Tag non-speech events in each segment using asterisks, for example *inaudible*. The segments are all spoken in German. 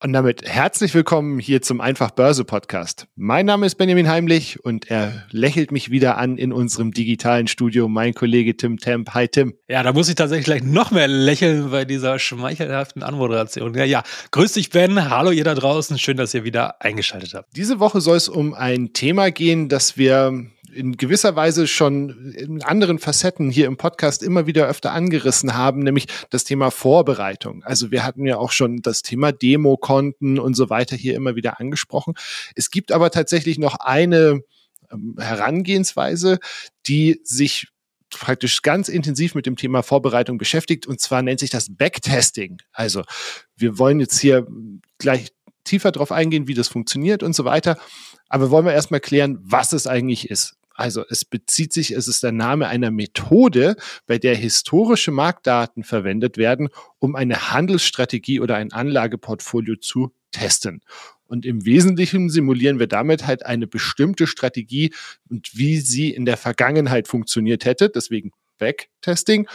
Und damit herzlich willkommen hier zum Einfach Börse Podcast. Mein Name ist Benjamin Heimlich und er lächelt mich wieder an in unserem digitalen Studio, mein Kollege Tim Temp. Hi Tim. Ja, da muss ich tatsächlich gleich noch mehr lächeln bei dieser schmeichelhaften Anmoderation. Ja, ja, grüß dich Ben, hallo ihr da draußen, schön, dass ihr wieder eingeschaltet habt. Diese Woche soll es um ein Thema gehen, das wir in gewisser Weise schon in anderen Facetten hier im Podcast immer wieder öfter angerissen haben, nämlich das Thema Vorbereitung. Also wir hatten ja auch schon das Thema Demokonten und so weiter hier immer wieder angesprochen. Es gibt aber tatsächlich noch eine ähm, Herangehensweise, die sich praktisch ganz intensiv mit dem Thema Vorbereitung beschäftigt und zwar nennt sich das Backtesting. Also wir wollen jetzt hier gleich tiefer drauf eingehen, wie das funktioniert und so weiter. Aber wollen wir erstmal klären, was es eigentlich ist. Also es bezieht sich, es ist der Name einer Methode, bei der historische Marktdaten verwendet werden, um eine Handelsstrategie oder ein Anlageportfolio zu testen. Und im Wesentlichen simulieren wir damit halt eine bestimmte Strategie und wie sie in der Vergangenheit funktioniert hätte. Deswegen Backtesting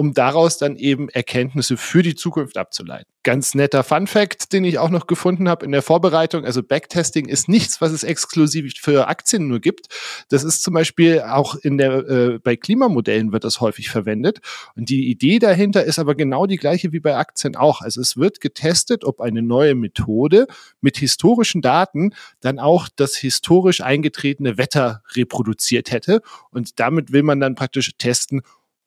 um daraus dann eben Erkenntnisse für die Zukunft abzuleiten. Ganz netter Fun Fact, den ich auch noch gefunden habe in der Vorbereitung. Also Backtesting ist nichts, was es exklusiv für Aktien nur gibt. Das ist zum Beispiel auch in der, äh, bei Klimamodellen wird das häufig verwendet. Und die Idee dahinter ist aber genau die gleiche wie bei Aktien auch. Also es wird getestet, ob eine neue Methode mit historischen Daten dann auch das historisch eingetretene Wetter reproduziert hätte. Und damit will man dann praktisch testen,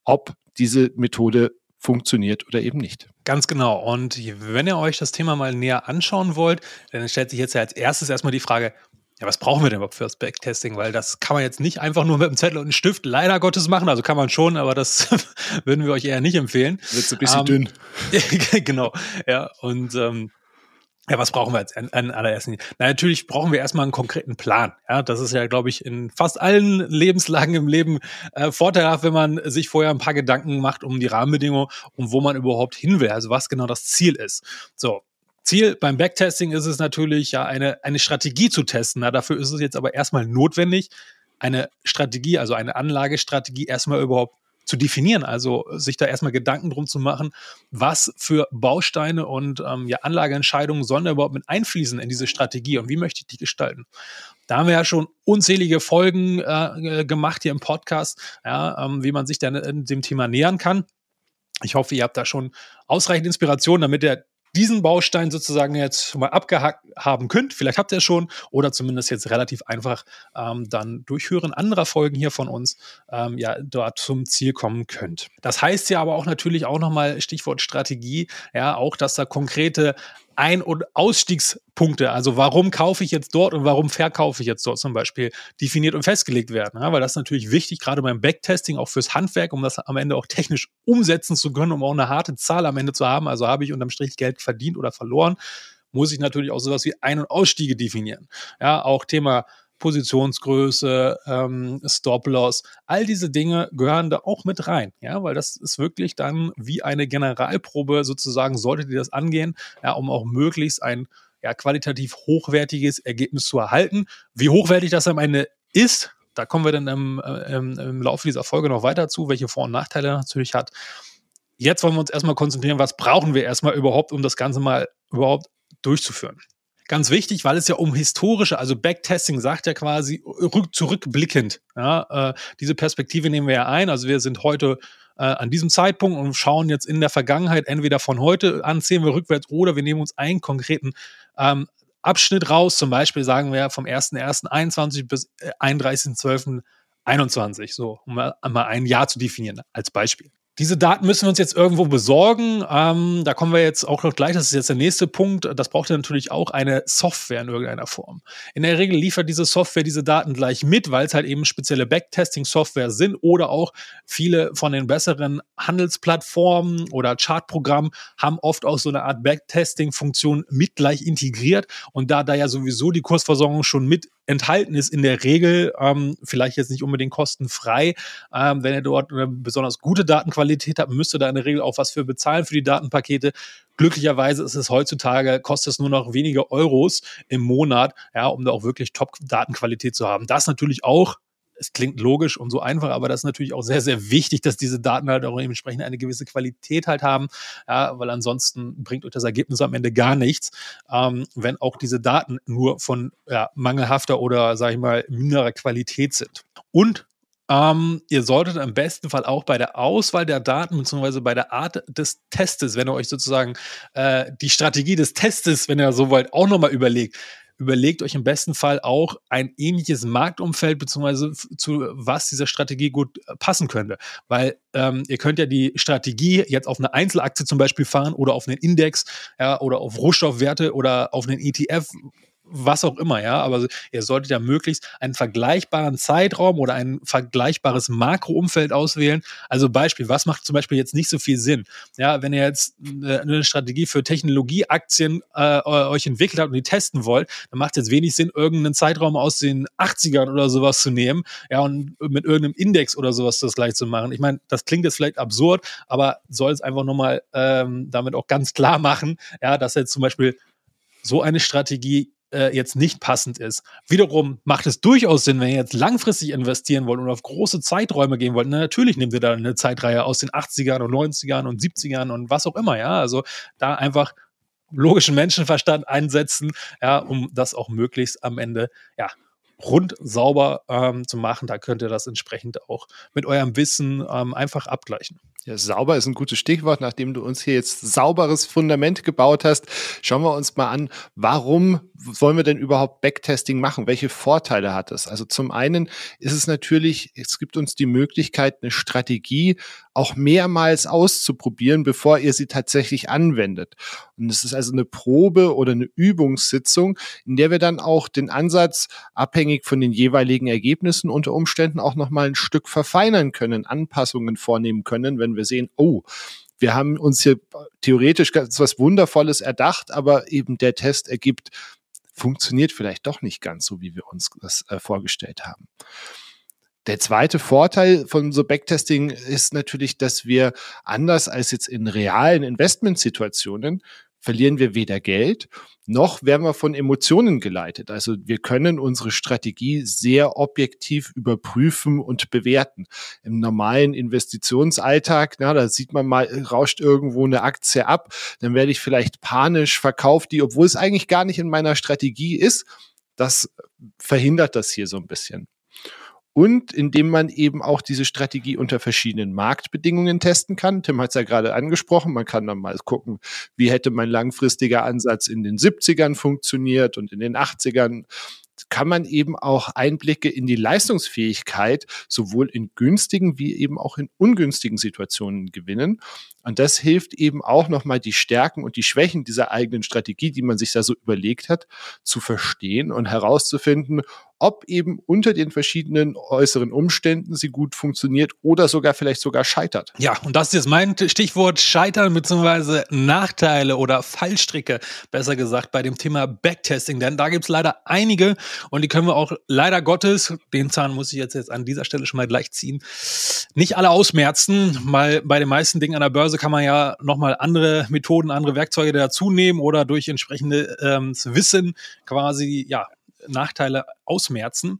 ob diese Methode funktioniert oder eben nicht. Ganz genau. Und wenn ihr euch das Thema mal näher anschauen wollt, dann stellt sich jetzt ja als erstes erstmal die Frage, ja, was brauchen wir denn überhaupt für das Backtesting? Weil das kann man jetzt nicht einfach nur mit einem Zettel und einem Stift leider Gottes machen. Also kann man schon, aber das *laughs* würden wir euch eher nicht empfehlen. Wird so ein bisschen ähm, dünn. *laughs* genau. Ja, und ähm, ja, was brauchen wir jetzt an, an allerersten? Na, natürlich brauchen wir erstmal einen konkreten Plan. Ja, das ist ja, glaube ich, in fast allen *laughs* Lebenslagen im Leben äh, vorteilhaft, wenn man sich vorher ein paar Gedanken macht um die Rahmenbedingungen und wo man überhaupt hin will, also was genau das Ziel ist. So. Ziel beim Backtesting ist es natürlich, ja, eine, eine Strategie zu testen. Na, dafür ist es jetzt aber erstmal notwendig, eine Strategie, also eine Anlagestrategie erstmal überhaupt zu definieren, also sich da erstmal Gedanken drum zu machen, was für Bausteine und ähm, ja, Anlageentscheidungen sollen da überhaupt mit einfließen in diese Strategie und wie möchte ich die gestalten. Da haben wir ja schon unzählige Folgen äh, gemacht hier im Podcast, ja, ähm, wie man sich dann äh, dem Thema nähern kann. Ich hoffe, ihr habt da schon ausreichend Inspiration, damit ihr diesen Baustein sozusagen jetzt mal abgehakt haben könnt. Vielleicht habt ihr es schon oder zumindest jetzt relativ einfach ähm, dann durch Hören anderer Folgen hier von uns ähm, ja dort zum Ziel kommen könnt. Das heißt ja aber auch natürlich auch nochmal Stichwort Strategie, ja, auch, dass da konkrete ein- und Ausstiegspunkte, also warum kaufe ich jetzt dort und warum verkaufe ich jetzt dort zum Beispiel, definiert und festgelegt werden. Ja, weil das ist natürlich wichtig, gerade beim Backtesting, auch fürs Handwerk, um das am Ende auch technisch umsetzen zu können, um auch eine harte Zahl am Ende zu haben. Also habe ich unterm Strich Geld verdient oder verloren, muss ich natürlich auch sowas wie Ein- und Ausstiege definieren. Ja, auch Thema Positionsgröße, ähm, Stop-Loss, all diese Dinge gehören da auch mit rein, ja, weil das ist wirklich dann wie eine Generalprobe sozusagen, solltet ihr das angehen, ja, um auch möglichst ein ja, qualitativ hochwertiges Ergebnis zu erhalten. Wie hochwertig das am Ende ist, da kommen wir dann im, äh, im, im Laufe dieser Folge noch weiter zu, welche Vor- und Nachteile natürlich hat. Jetzt wollen wir uns erstmal konzentrieren, was brauchen wir erstmal überhaupt, um das Ganze mal überhaupt durchzuführen ganz wichtig, weil es ja um historische, also Backtesting sagt ja quasi rück, zurückblickend. Ja, äh, diese Perspektive nehmen wir ja ein. Also wir sind heute äh, an diesem Zeitpunkt und schauen jetzt in der Vergangenheit entweder von heute an, zählen wir rückwärts oder wir nehmen uns einen konkreten ähm, raus. Zum Beispiel sagen wir vom 1.1.21 bis 31.12.21, äh, so, um mal ein Jahr zu definieren als Beispiel. Diese Daten müssen wir uns jetzt irgendwo besorgen. Ähm, da kommen wir jetzt auch noch gleich, das ist jetzt der nächste Punkt. Das braucht ja natürlich auch eine Software in irgendeiner Form. In der Regel liefert diese Software diese Daten gleich mit, weil es halt eben spezielle Backtesting-Software sind oder auch viele von den besseren Handelsplattformen oder Chartprogrammen haben oft auch so eine Art Backtesting-Funktion mit gleich integriert. Und da da ja sowieso die Kursversorgung schon mit enthalten ist in der Regel, ähm, vielleicht jetzt nicht unbedingt kostenfrei, ähm, wenn ihr dort eine besonders gute Datenqualität Datenqualität habt, müsst da in der Regel auch was für bezahlen für die Datenpakete. Glücklicherweise ist es heutzutage, kostet es nur noch wenige Euros im Monat, ja, um da auch wirklich Top-Datenqualität zu haben. Das natürlich auch es klingt logisch und so einfach, aber das ist natürlich auch sehr, sehr wichtig, dass diese Daten halt auch entsprechend eine gewisse Qualität halt haben, ja, weil ansonsten bringt euch das Ergebnis am Ende gar nichts, ähm, wenn auch diese Daten nur von ja, mangelhafter oder, sage ich mal, minderer Qualität sind. Und ähm, ihr solltet im besten Fall auch bei der Auswahl der Daten beziehungsweise bei der Art des Testes, wenn ihr euch sozusagen äh, die Strategie des Testes, wenn ihr so wollt, auch nochmal überlegt, überlegt euch im besten Fall auch ein ähnliches Marktumfeld beziehungsweise zu was dieser Strategie gut äh, passen könnte. Weil ähm, ihr könnt ja die Strategie jetzt auf eine Einzelaktie zum Beispiel fahren oder auf einen Index ja, oder auf Rohstoffwerte oder auf einen ETF was auch immer, ja. Aber ihr solltet ja möglichst einen vergleichbaren Zeitraum oder ein vergleichbares Makroumfeld auswählen. Also Beispiel, was macht zum Beispiel jetzt nicht so viel Sinn? Ja, wenn ihr jetzt eine Strategie für Technologieaktien äh, euch entwickelt habt und die testen wollt, dann macht es jetzt wenig Sinn, irgendeinen Zeitraum aus den 80ern oder sowas zu nehmen, ja, und mit irgendeinem Index oder sowas das gleich zu machen. Ich meine, das klingt jetzt vielleicht absurd, aber soll es einfach nochmal ähm, damit auch ganz klar machen, ja, dass jetzt zum Beispiel so eine Strategie äh, jetzt nicht passend ist. Wiederum macht es durchaus Sinn, wenn ihr jetzt langfristig investieren wollt und auf große Zeiträume gehen wollt. Na, natürlich nehmt ihr da eine Zeitreihe aus den 80ern und 90ern und 70ern und was auch immer, ja. Also da einfach logischen Menschenverstand einsetzen, ja, um das auch möglichst am Ende, ja, rund sauber ähm, zu machen. Da könnt ihr das entsprechend auch mit eurem Wissen ähm, einfach abgleichen. Ja, sauber ist ein gutes Stichwort. Nachdem du uns hier jetzt sauberes Fundament gebaut hast, schauen wir uns mal an, warum wollen wir denn überhaupt Backtesting machen? Welche Vorteile hat es? Also zum einen ist es natürlich, es gibt uns die Möglichkeit, eine Strategie auch mehrmals auszuprobieren, bevor ihr sie tatsächlich anwendet. Und es ist also eine Probe oder eine Übungssitzung, in der wir dann auch den Ansatz abhängig von den jeweiligen Ergebnissen unter Umständen auch noch mal ein Stück verfeinern können, Anpassungen vornehmen können, wenn wir sehen, oh, wir haben uns hier theoretisch ganz was Wundervolles erdacht, aber eben der Test ergibt, funktioniert vielleicht doch nicht ganz so, wie wir uns das äh, vorgestellt haben. Der zweite Vorteil von so Backtesting ist natürlich, dass wir anders als jetzt in realen Investmentsituationen verlieren wir weder Geld noch werden wir von Emotionen geleitet. Also wir können unsere Strategie sehr objektiv überprüfen und bewerten. Im normalen Investitionsalltag, na, da sieht man mal, rauscht irgendwo eine Aktie ab, dann werde ich vielleicht panisch verkauft die, obwohl es eigentlich gar nicht in meiner Strategie ist. Das verhindert das hier so ein bisschen und indem man eben auch diese Strategie unter verschiedenen Marktbedingungen testen kann. Tim hat es ja gerade angesprochen, man kann dann mal gucken, wie hätte mein langfristiger Ansatz in den 70ern funktioniert und in den 80ern kann man eben auch Einblicke in die Leistungsfähigkeit sowohl in günstigen wie eben auch in ungünstigen Situationen gewinnen. Und das hilft eben auch nochmal die Stärken und die Schwächen dieser eigenen Strategie, die man sich da so überlegt hat, zu verstehen und herauszufinden, ob eben unter den verschiedenen äußeren Umständen sie gut funktioniert oder sogar vielleicht sogar scheitert. Ja, und das ist jetzt mein Stichwort Scheitern bzw. Nachteile oder Fallstricke, besser gesagt, bei dem Thema Backtesting. Denn da gibt es leider einige und die können wir auch leider Gottes, den Zahn muss ich jetzt, jetzt an dieser Stelle schon mal gleich ziehen, nicht alle ausmerzen, weil bei den meisten Dingen an der Börse kann man ja nochmal andere Methoden, andere Werkzeuge dazu nehmen oder durch entsprechende ähm, Wissen quasi ja Nachteile ausmerzen.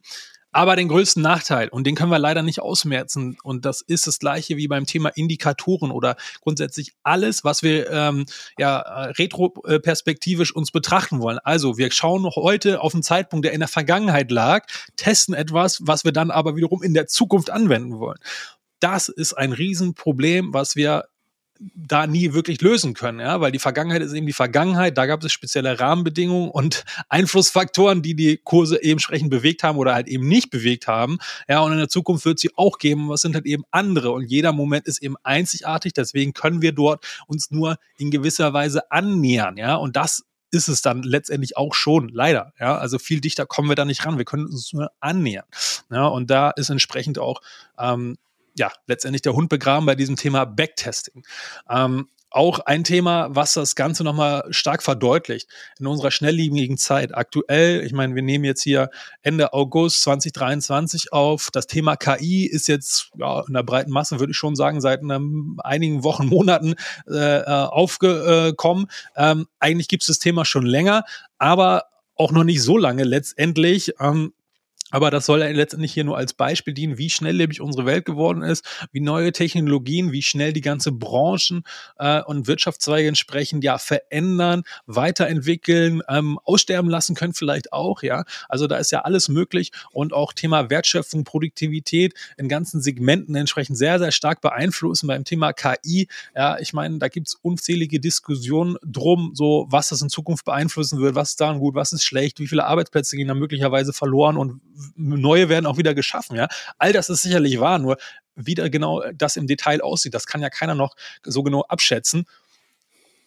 Aber den größten Nachteil, und den können wir leider nicht ausmerzen, und das ist das gleiche wie beim Thema Indikatoren oder grundsätzlich alles, was wir ähm, ja retroperspektivisch uns betrachten wollen. Also wir schauen heute auf einen Zeitpunkt, der in der Vergangenheit lag, testen etwas, was wir dann aber wiederum in der Zukunft anwenden wollen. Das ist ein Riesenproblem, was wir da nie wirklich lösen können, ja, weil die Vergangenheit ist eben die Vergangenheit, da gab es spezielle Rahmenbedingungen und *laughs* Einflussfaktoren, die die Kurse eben entsprechend bewegt haben oder halt eben nicht bewegt haben, ja, und in der Zukunft wird sie auch geben, was sind halt eben andere und jeder Moment ist eben einzigartig, deswegen können wir dort uns nur in gewisser Weise annähern, ja, und das ist es dann letztendlich auch schon, leider. Ja, also viel dichter kommen wir da nicht ran. Wir können uns nur annähern. Ja, und da ist entsprechend auch ähm, ja, letztendlich der Hund begraben bei diesem Thema Backtesting. Ähm, auch ein Thema, was das Ganze nochmal stark verdeutlicht. In unserer schnelllebigen Zeit aktuell, ich meine, wir nehmen jetzt hier Ende August 2023 auf. Das Thema KI ist jetzt ja, in der breiten Masse, würde ich schon sagen, seit einem, einigen Wochen, *laughs* Monaten äh, äh aufgekommen. Ähm, eigentlich gibt es das Thema schon länger, aber auch noch nicht so lange letztendlich. Ähm, aber das soll ja letztendlich hier nur als Beispiel dienen, wie schnelllebig unsere Welt geworden ist, wie neue Technologien, wie schnell die ganze Branchen äh, und Wirtschaftszweige entsprechend ja verändern, weiterentwickeln, ähm, aussterben lassen können vielleicht auch, ja. Also da ist ja alles möglich und auch Thema Wertschöpfung, Produktivität in ganzen Segmenten entsprechend sehr, sehr stark beeinflussen beim Thema KI. Ja, ich meine, da gibt's unzählige Diskussionen drum, so was das in Zukunft beeinflussen wird, was ist da gut, was ist schlecht, wie viele Arbeitsplätze gehen da möglicherweise verloren und neue werden auch wieder geschaffen, ja. All das ist sicherlich wahr, nur wie da genau das im Detail aussieht, das kann ja keiner noch so genau abschätzen.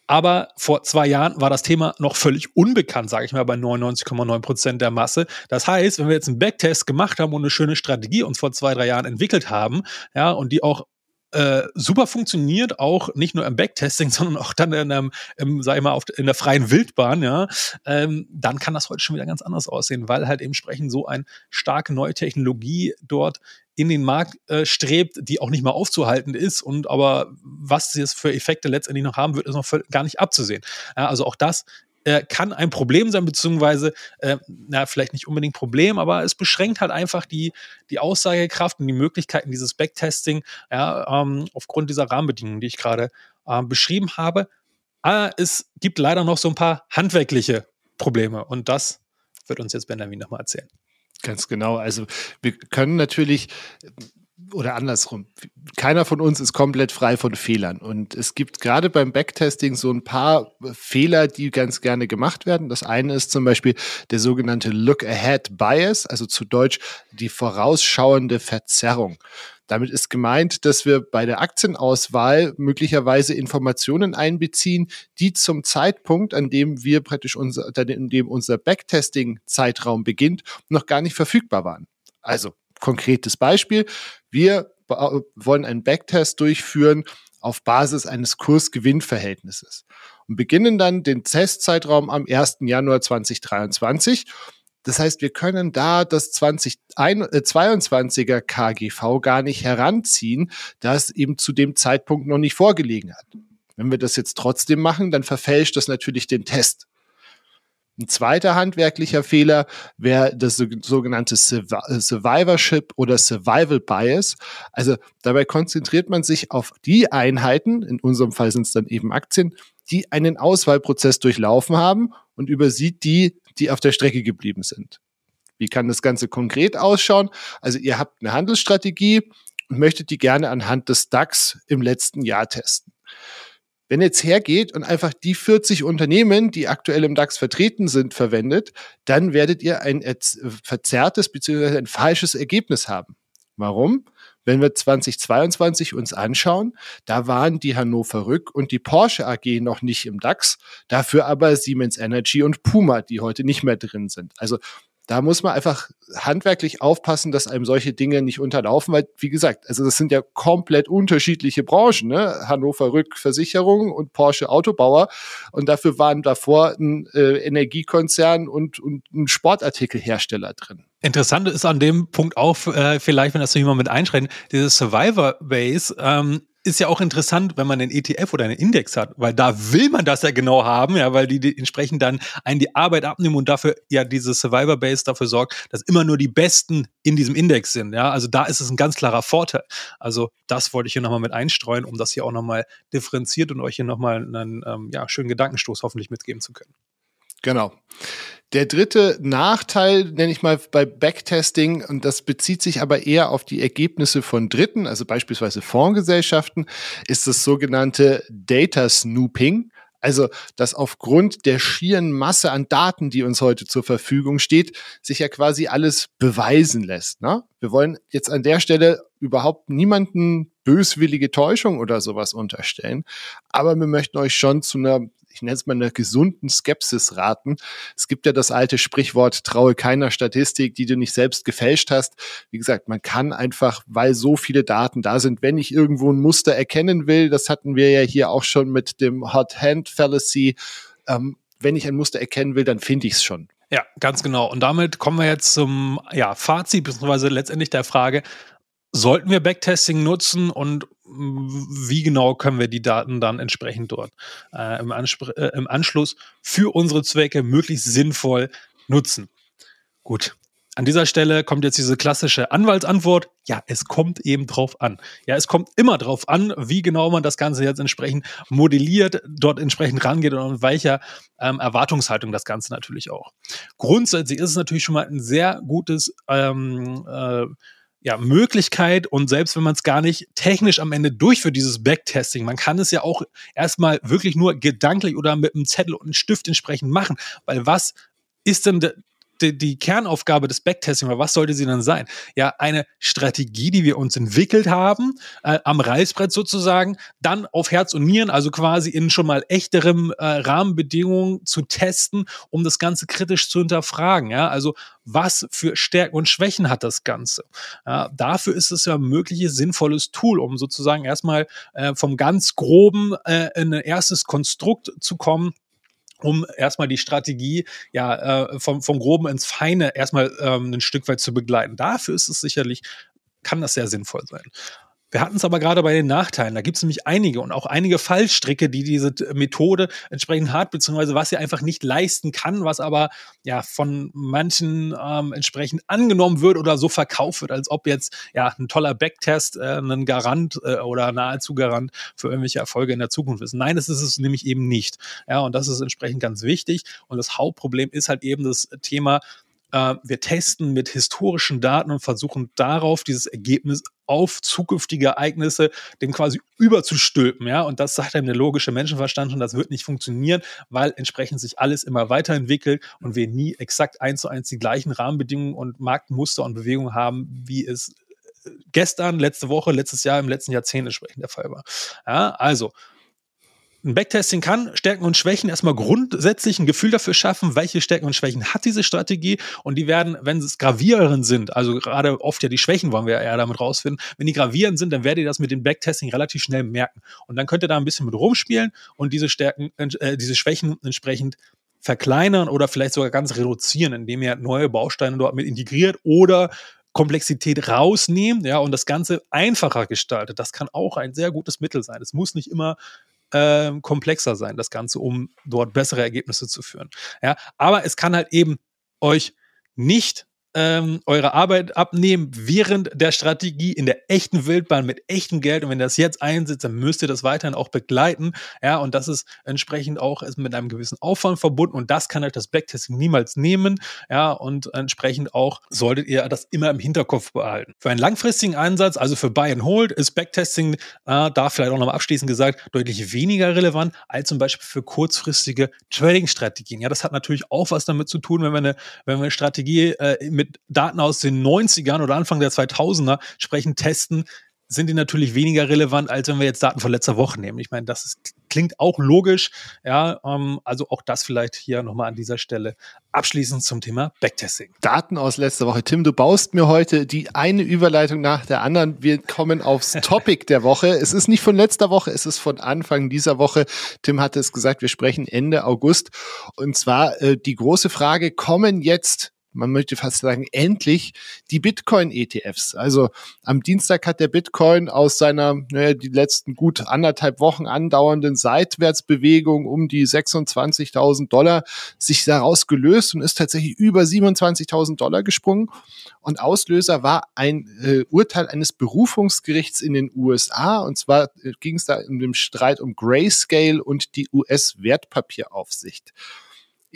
Aber vor zwei Jahren war das Thema noch völlig unbekannt, sage ich mal, bei 99,9 Prozent der Masse. Das heißt, wenn wir jetzt einen Backtest gemacht haben und eine schöne Strategie uns vor zwei, drei Jahren entwickelt haben, ja, und die auch äh, super funktioniert, auch nicht nur im Backtesting, *laughs* sondern auch dann in, einem, im, sag ich mal, auf, in der freien Wildbahn, ja, ähm, dann kann das heute schon wieder ganz anders aussehen, weil halt entsprechend so eine starke neue Technologie dort in den Markt äh, strebt, die auch nicht mehr aufzuhalten ist und aber was sie jetzt für Effekte letztendlich noch haben wird, ist noch gar nicht abzusehen. Ja, also auch das äh, kann ein Problem sein, beziehungsweise, äh, na, vielleicht nicht unbedingt Problem, aber es beschränkt halt einfach die, die Aussagekraft und die Möglichkeiten dieses Backtesting, ja, ähm, aufgrund dieser Rahmenbedingungen, die ich gerade äh, beschrieben habe. Aber es gibt leider noch so ein paar handwerkliche Probleme und das wird uns jetzt Benjamin nochmal erzählen. Ganz genau. Also wir können natürlich oder andersrum, keiner von uns ist komplett frei von Fehlern. Und es gibt gerade beim Backtesting so ein paar Fehler, die ganz gerne gemacht werden. Das eine ist zum Beispiel der sogenannte Look-Ahead Bias, also zu Deutsch die vorausschauende Verzerrung. Damit ist gemeint, dass wir bei der Aktienauswahl möglicherweise Informationen einbeziehen, die zum Zeitpunkt, an dem wir praktisch unser, in dem unser Backtesting-Zeitraum beginnt, noch gar nicht verfügbar waren. Also konkretes Beispiel. Wir wollen einen Backtest durchführen auf Basis eines Kurs-Gewinn-Verhältnisses und beginnen dann den Testzeitraum am 1. Januar 2023. Das heißt, wir können da das 2022er KGV gar nicht heranziehen, da es eben zu dem Zeitpunkt noch nicht vorgelegen hat. Wenn wir das jetzt trotzdem machen, dann verfälscht das natürlich den Test. Ein zweiter handwerklicher Fehler wäre das sogenannte Survivorship oder Survival Bias. Also dabei konzentriert man sich auf die Einheiten, in unserem Fall sind es dann eben Aktien, die einen Auswahlprozess durchlaufen haben und übersieht die, die auf der Strecke geblieben sind. Wie kann das Ganze konkret ausschauen? Also ihr habt eine Handelsstrategie und möchtet die gerne anhand des DAX im letzten Jahr testen. Wenn jetzt hergeht und einfach die 40 Unternehmen, die aktuell im DAX vertreten sind, verwendet, dann werdet ihr ein verzerrtes bzw. ein falsches Ergebnis haben. Warum? Wenn wir 2022 uns anschauen, da waren die Hannover Rück und die Porsche AG noch nicht im DAX, dafür aber Siemens Energy und Puma, die heute nicht mehr drin sind. Also da muss man einfach handwerklich aufpassen, dass einem solche Dinge nicht unterlaufen, weil, wie gesagt, also das sind ja komplett unterschiedliche Branchen, ne? Hannover Rück Versicherung und Porsche Autobauer. Und dafür waren davor ein äh, Energiekonzern und, und ein Sportartikelhersteller drin. Interessant ist an dem Punkt auch, äh, vielleicht, wenn das so jemand mit einschränkt, dieses Survivor Base ähm, ist ja auch interessant, wenn man einen ETF oder einen Index hat, weil da will man das ja genau haben, ja, weil die, die entsprechend dann einen die Arbeit abnehmen und dafür ja diese Survivor Base dafür sorgt, dass immer nur die Besten in diesem Index sind, ja. Also da ist es ein ganz klarer Vorteil. Also das wollte ich hier nochmal mit einstreuen, um das hier auch nochmal differenziert und euch hier nochmal einen ähm, ja, schönen Gedankenstoß hoffentlich mitgeben zu können. Genau. Der dritte Nachteil, nenne ich mal bei Backtesting, und das bezieht sich aber eher auf die Ergebnisse von Dritten, also beispielsweise Fondsgesellschaften, ist das sogenannte Data Snooping. Also, dass aufgrund der schieren Masse an Daten, die uns heute zur Verfügung steht, sich ja quasi alles beweisen lässt. Ne? Wir wollen jetzt an der Stelle überhaupt niemanden böswillige Täuschung oder sowas unterstellen, aber wir möchten euch schon zu einer ich nenne es mal einer gesunden Skepsis raten. Es gibt ja das alte Sprichwort, traue keiner Statistik, die du nicht selbst gefälscht hast. Wie gesagt, man kann einfach, weil so viele Daten da sind, wenn ich irgendwo ein Muster erkennen will, das hatten wir ja hier auch schon mit dem Hot Hand Fallacy, ähm, wenn ich ein Muster erkennen will, dann finde ich es schon. Ja, ganz genau. Und damit kommen wir jetzt zum ja, Fazit, beziehungsweise letztendlich der Frage, sollten wir Backtesting nutzen und wie genau können wir die Daten dann entsprechend dort äh, im, äh, im Anschluss für unsere Zwecke möglichst sinnvoll nutzen? Gut, an dieser Stelle kommt jetzt diese klassische Anwaltsantwort. Ja, es kommt eben drauf an. Ja, es kommt immer drauf an, wie genau man das Ganze jetzt entsprechend modelliert, dort entsprechend rangeht und welcher ähm, Erwartungshaltung das Ganze natürlich auch. Grundsätzlich ist es natürlich schon mal ein sehr gutes ähm, äh, ja, Möglichkeit und selbst wenn man es gar nicht technisch am Ende durchführt, dieses Backtesting, man kann es ja auch erstmal wirklich nur gedanklich oder mit einem Zettel und einem Stift entsprechend machen, weil was ist denn die, die Kernaufgabe des Backtesting, was sollte sie dann sein? Ja, eine Strategie, die wir uns entwickelt haben, äh, am Reißbrett sozusagen, dann auf Herz und Nieren, also quasi in schon mal echterem äh, Rahmenbedingungen zu testen, um das Ganze kritisch zu hinterfragen. Ja, also was für Stärken und Schwächen hat das Ganze? Ja, dafür ist es ja ein mögliches sinnvolles Tool, um sozusagen erstmal äh, vom ganz groben äh, in ein erstes Konstrukt zu kommen um erstmal die Strategie ja äh, vom, vom Groben ins Feine erstmal ähm, ein Stück weit zu begleiten. Dafür ist es sicherlich, kann das sehr sinnvoll sein. Wir hatten es aber gerade bei den Nachteilen. Da gibt es nämlich einige und auch einige Fallstricke, die diese Methode entsprechend hat, beziehungsweise was sie einfach nicht leisten kann, was aber ja von manchen ähm, entsprechend angenommen wird oder so verkauft wird, als ob jetzt ja ein toller Backtest äh, ein Garant äh, oder nahezu Garant für irgendwelche Erfolge in der Zukunft ist. Nein, das ist es nämlich eben nicht. Ja, und das ist entsprechend ganz wichtig. Und das Hauptproblem ist halt eben das Thema, äh, wir testen mit historischen Daten und versuchen darauf dieses Ergebnis auf zukünftige Ereignisse dem quasi überzustülpen, ja, und das sagt einem der logische Menschenverstand und das wird nicht funktionieren, weil entsprechend sich alles immer weiterentwickelt und wir nie exakt eins zu eins die gleichen Rahmenbedingungen und Marktmuster und Bewegungen haben, wie es äh, gestern, letzte Woche, letztes Jahr, im letzten Jahrzehnt entsprechend der Fall war. Ja, also ein Backtesting kann Stärken und Schwächen erstmal grundsätzlich ein Gefühl dafür schaffen, welche Stärken und Schwächen hat diese Strategie und die werden, wenn es gravierend sind, also gerade oft ja die Schwächen wollen wir eher damit rausfinden, wenn die gravierend sind, dann werdet ihr das mit dem Backtesting relativ schnell merken und dann könnt ihr da ein bisschen mit rumspielen und diese Stärken, äh, diese Schwächen entsprechend verkleinern oder vielleicht sogar ganz reduzieren, indem ihr neue Bausteine dort mit integriert oder Komplexität rausnehmen, ja, und das Ganze einfacher gestaltet. Das kann auch ein sehr gutes Mittel sein. Es muss nicht immer äh, komplexer sein, das Ganze, um dort bessere Ergebnisse zu führen. Ja, aber es kann halt eben euch nicht ähm, eure Arbeit abnehmen während der Strategie in der echten Wildbahn mit echtem Geld. Und wenn das jetzt einsetzt, dann müsst ihr das weiterhin auch begleiten. Ja, und das ist entsprechend auch mit einem gewissen Aufwand verbunden. Und das kann halt das Backtesting niemals nehmen. Ja, und entsprechend auch solltet ihr das immer im Hinterkopf behalten. Für einen langfristigen Einsatz, also für Buy and Hold, ist Backtesting, äh, da vielleicht auch nochmal abschließend gesagt, deutlich weniger relevant als zum Beispiel für kurzfristige Trading-Strategien. Ja, das hat natürlich auch was damit zu tun, wenn wir eine, wenn wir eine Strategie äh, mit mit Daten aus den 90ern oder Anfang der 2000er sprechen, testen, sind die natürlich weniger relevant, als wenn wir jetzt Daten von letzter Woche nehmen. Ich meine, das ist, klingt auch logisch. Ja, ähm, also auch das vielleicht hier nochmal an dieser Stelle abschließend zum Thema Backtesting. Daten aus letzter Woche. Tim, du baust mir heute die eine Überleitung nach der anderen. Wir kommen aufs *laughs* Topic der Woche. Es ist nicht von letzter Woche, es ist von Anfang dieser Woche. Tim hatte es gesagt, wir sprechen Ende August. Und zwar äh, die große Frage, kommen jetzt man möchte fast sagen, endlich die Bitcoin-ETFs. Also am Dienstag hat der Bitcoin aus seiner, naja, die letzten gut anderthalb Wochen andauernden Seitwärtsbewegung um die 26.000 Dollar sich daraus gelöst und ist tatsächlich über 27.000 Dollar gesprungen. Und Auslöser war ein äh, Urteil eines Berufungsgerichts in den USA. Und zwar äh, ging es da in dem Streit um Grayscale und die US-Wertpapieraufsicht.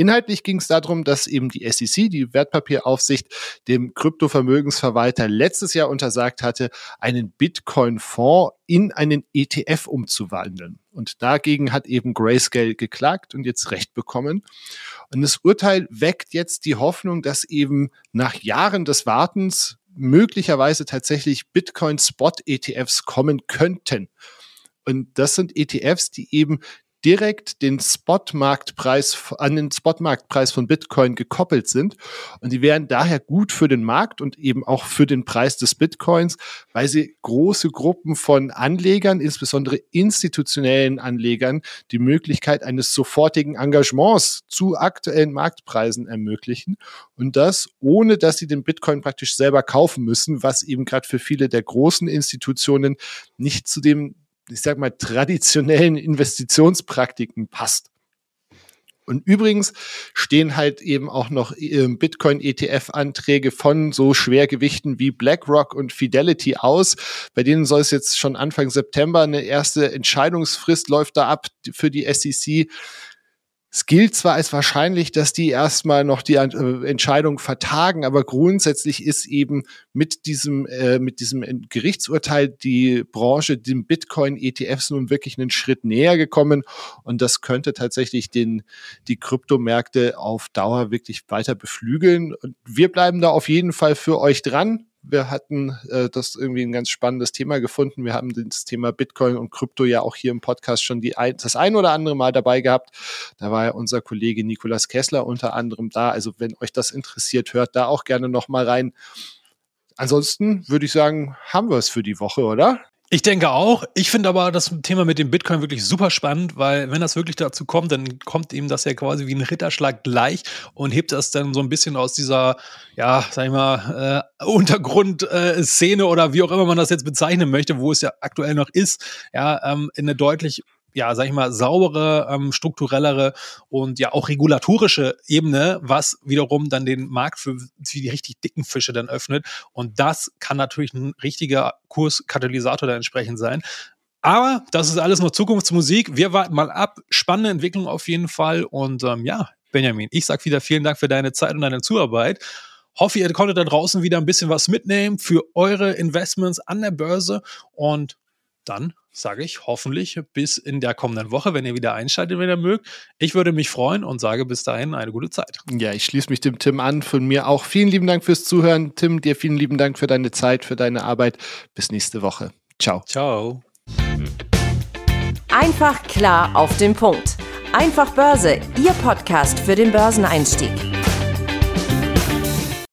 Inhaltlich ging es darum, dass eben die SEC, die Wertpapieraufsicht, dem Kryptovermögensverwalter letztes Jahr untersagt hatte, einen Bitcoin-Fonds in einen ETF umzuwandeln. Und dagegen hat eben Grayscale geklagt und jetzt Recht bekommen. Und das Urteil weckt jetzt die Hoffnung, dass eben nach Jahren des Wartens möglicherweise tatsächlich Bitcoin-Spot-ETFs kommen könnten. Und das sind ETFs, die eben direkt den Spotmarktpreis an den Spotmarktpreis von Bitcoin gekoppelt sind. Und die wären daher gut für den Markt und eben auch für den Preis des Bitcoins, weil sie große Gruppen von Anlegern, insbesondere institutionellen Anlegern, die Möglichkeit eines sofortigen Engagements zu aktuellen Marktpreisen ermöglichen. Und das ohne dass sie den Bitcoin praktisch selber kaufen müssen, was eben gerade für viele der großen Institutionen nicht zu dem ich sag mal, traditionellen Investitionspraktiken passt. Und übrigens stehen halt eben auch noch ähm, Bitcoin-ETF-Anträge von so Schwergewichten wie BlackRock und Fidelity aus. Bei denen soll es jetzt schon Anfang September eine erste Entscheidungsfrist läuft da ab für die SEC. Es gilt zwar als wahrscheinlich, dass die erstmal noch die äh, Entscheidung vertagen, aber grundsätzlich ist eben mit diesem, äh, mit diesem Gerichtsurteil die Branche dem Bitcoin-ETFs nun wirklich einen Schritt näher gekommen. Und das könnte tatsächlich den, die Kryptomärkte auf Dauer wirklich weiter beflügeln. Und wir bleiben da auf jeden Fall für euch dran. Wir hatten äh, das irgendwie ein ganz spannendes Thema gefunden. Wir haben das Thema Bitcoin und Krypto ja auch hier im Podcast schon die ein, das ein oder andere Mal dabei gehabt. Da war ja unser Kollege Nikolas Kessler unter anderem da. Also wenn euch das interessiert, hört da auch gerne noch mal rein. Ansonsten würde ich sagen, haben wir es für die Woche, oder? Ich denke auch. Ich finde aber das Thema mit dem Bitcoin wirklich super spannend, weil wenn das wirklich dazu kommt, dann kommt ihm das ja quasi wie ein Ritterschlag gleich und hebt das dann so ein bisschen aus dieser, ja, sag ich mal, äh, Untergrundszene äh, oder wie auch immer man das jetzt bezeichnen möchte, wo es ja aktuell noch ist, ja, ähm, in eine deutlich ja, sag ich mal, saubere, ähm, strukturellere und ja auch regulatorische Ebene, was wiederum dann den Markt für, für die richtig dicken Fische dann öffnet. Und das kann natürlich ein richtiger Kurskatalysator da entsprechend sein. Aber das ist alles noch Zukunftsmusik. Wir warten mal ab. Spannende Entwicklung auf jeden Fall. Und ähm, ja, Benjamin, ich sag wieder vielen Dank für deine Zeit und deine Zuarbeit. Hoffe, ihr konntet da draußen wieder ein bisschen was mitnehmen für eure Investments an der Börse. Und dann sage ich hoffentlich bis in der kommenden Woche, wenn ihr wieder einschaltet, wenn ihr mögt. Ich würde mich freuen und sage bis dahin eine gute Zeit. Ja, ich schließe mich dem Tim an. Von mir auch vielen lieben Dank fürs Zuhören. Tim, dir vielen lieben Dank für deine Zeit, für deine Arbeit. Bis nächste Woche. Ciao. Ciao. Einfach klar auf den Punkt. Einfach Börse, Ihr Podcast für den Börseneinstieg.